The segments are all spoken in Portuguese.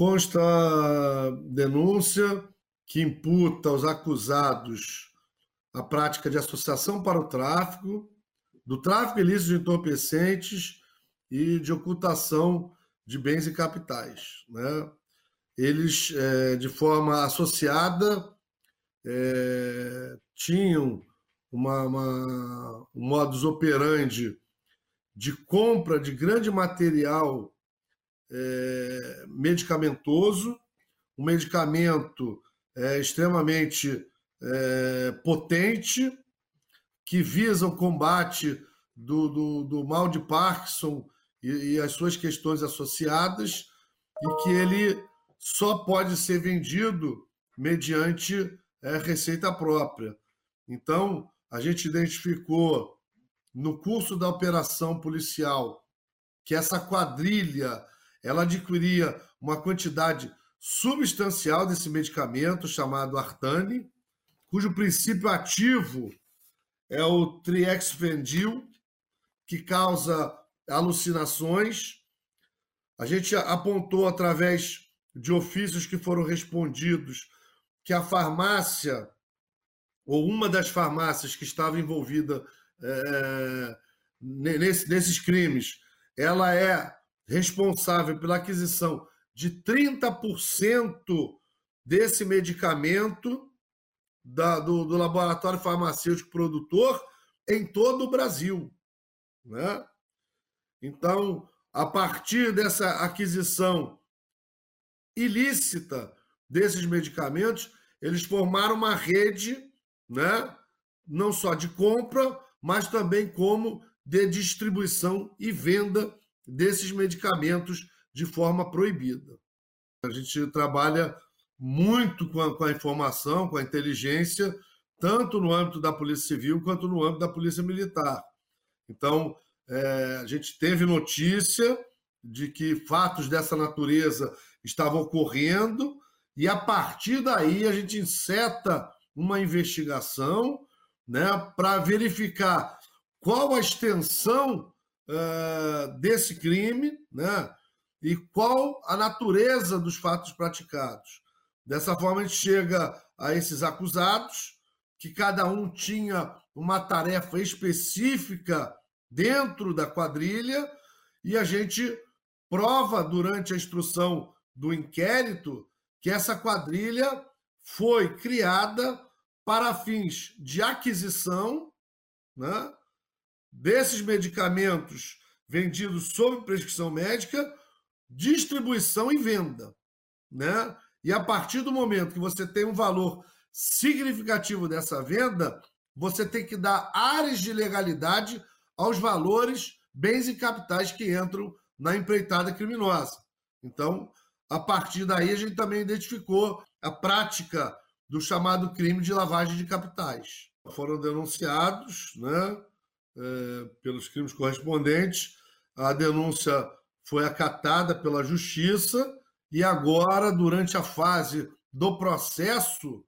consta denúncia que imputa aos acusados a prática de associação para o tráfico, do tráfico ilícito de entorpecentes e de ocultação de bens e capitais. Né? Eles, é, de forma associada, é, tinham uma, uma, um modus operandi de compra de grande material é, medicamentoso, um medicamento é, extremamente é, potente que visa o combate do, do, do mal de Parkinson e, e, as suas questões associadas e que ele só pode ser vendido mediante é, receita própria. Então, a gente identificou no curso da operação policial que essa quadrilha ela adquiria uma quantidade substancial desse medicamento chamado Artane, cujo princípio ativo é o triexfendil, que causa alucinações. A gente apontou através de ofícios que foram respondidos que a farmácia ou uma das farmácias que estava envolvida é, nesse, nesses crimes, ela é responsável pela aquisição de 30% desse medicamento da, do, do, laboratório farmacêutico produtor em todo o Brasil. Né? Então, a partir dessa aquisição ilícita desses medicamentos, eles formaram uma rede né? não só de compra, mas também como de distribuição e venda desses medicamentos de forma proibida. A gente trabalha muito com a, com a, informação, com a inteligência, tanto no âmbito da Polícia Civil quanto no âmbito da Polícia Militar. Então, é, a gente teve notícia de que fatos dessa natureza estavam ocorrendo, e a partir daí a gente inseta uma investigação né, para verificar qual a extensão uh, desse crime né, e qual a natureza dos fatos praticados. Dessa forma, a gente chega a esses acusados, que cada um tinha uma tarefa específica dentro da quadrilha, e a gente prova durante a instrução do inquérito que essa quadrilha foi criada para fins de aquisição né, desses medicamentos vendidos sob prescrição médica, distribuição e venda. Né? E a partir do momento que você tem um valor significativo dessa venda, você tem que dar áreas de legalidade aos valores, bens e capitais que entram na empreitada criminosa. Então, a partir daí, a gente também identificou a prática do chamado crime de lavagem de capitais. Foram denunciados né, é, pelos crimes correspondentes, a denúncia foi acatada pela justiça e agora, durante a fase do processo,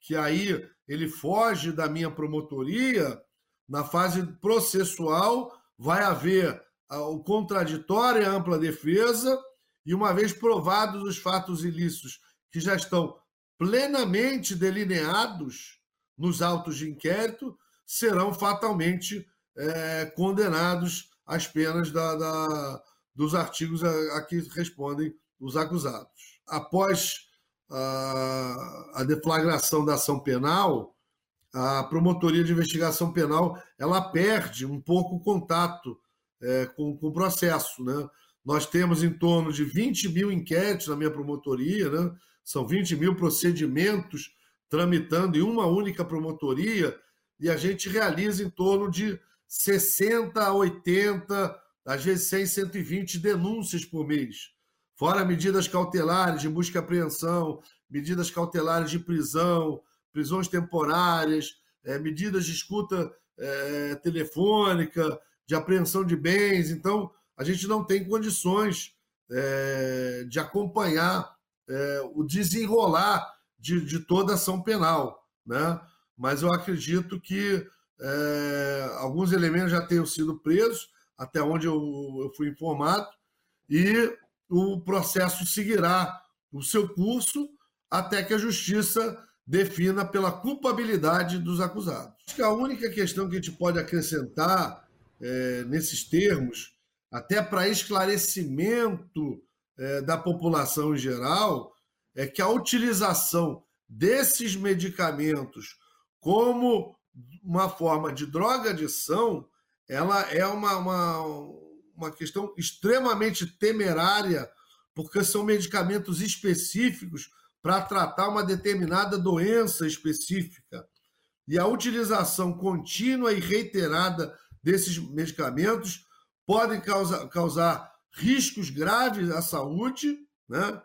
que aí ele foge da minha promotoria, na fase processual vai haver o contraditório e a ampla defesa, e uma vez provados os fatos ilícitos que já estão plenamente delineados nos autos de inquérito, serão fatalmente é, condenados às penas da, da, dos artigos a, a, que respondem os acusados. Após a, a deflagração da ação penal, a promotoria de investigação penal ela perde um pouco o contato é, com, com, o processo. Né? Nós temos em torno de 20 mil inquéritos na minha promotoria, né? são 20 mil procedimentos tramitando em uma única promotoria, e a gente realiza em torno de 60 a 80, às vezes 100, 120 denúncias por mês. Fora medidas cautelares de busca e apreensão, medidas cautelares de prisão, prisões temporárias, é, medidas de escuta é, telefônica, de apreensão de bens. Então, a gente não tem condições é, de acompanhar o desenrolar de, de toda ação penal. Né? Mas eu acredito que é, alguns elementos já tenham sido presos, até onde eu, eu fui informado, e o processo seguirá o seu curso até que a justiça defina pela culpabilidade dos acusados. Acho que a única questão que a gente pode acrescentar é, nesses termos, até para esclarecimento é, da população em geral, é que a utilização desses medicamentos como uma forma de droga-adição, ela é uma, uma, uma questão extremamente temerária, porque são medicamentos específicos para tratar uma determinada doença específica. E a utilização contínua e reiterada desses medicamentos podem causar, causar riscos graves à saúde, né?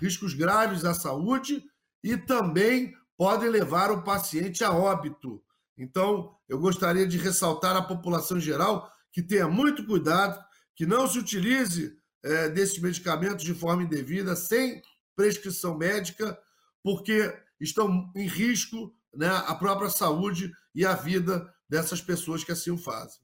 riscos graves à saúde e também podem levar o paciente a óbito. Então, eu gostaria de ressaltar à população geral que tenha muito cuidado, que não se utilize é, desses medicamentos de forma indevida, sem prescrição médica, porque estão em risco né, a própria saúde e a vida dessas pessoas que assim o fazem.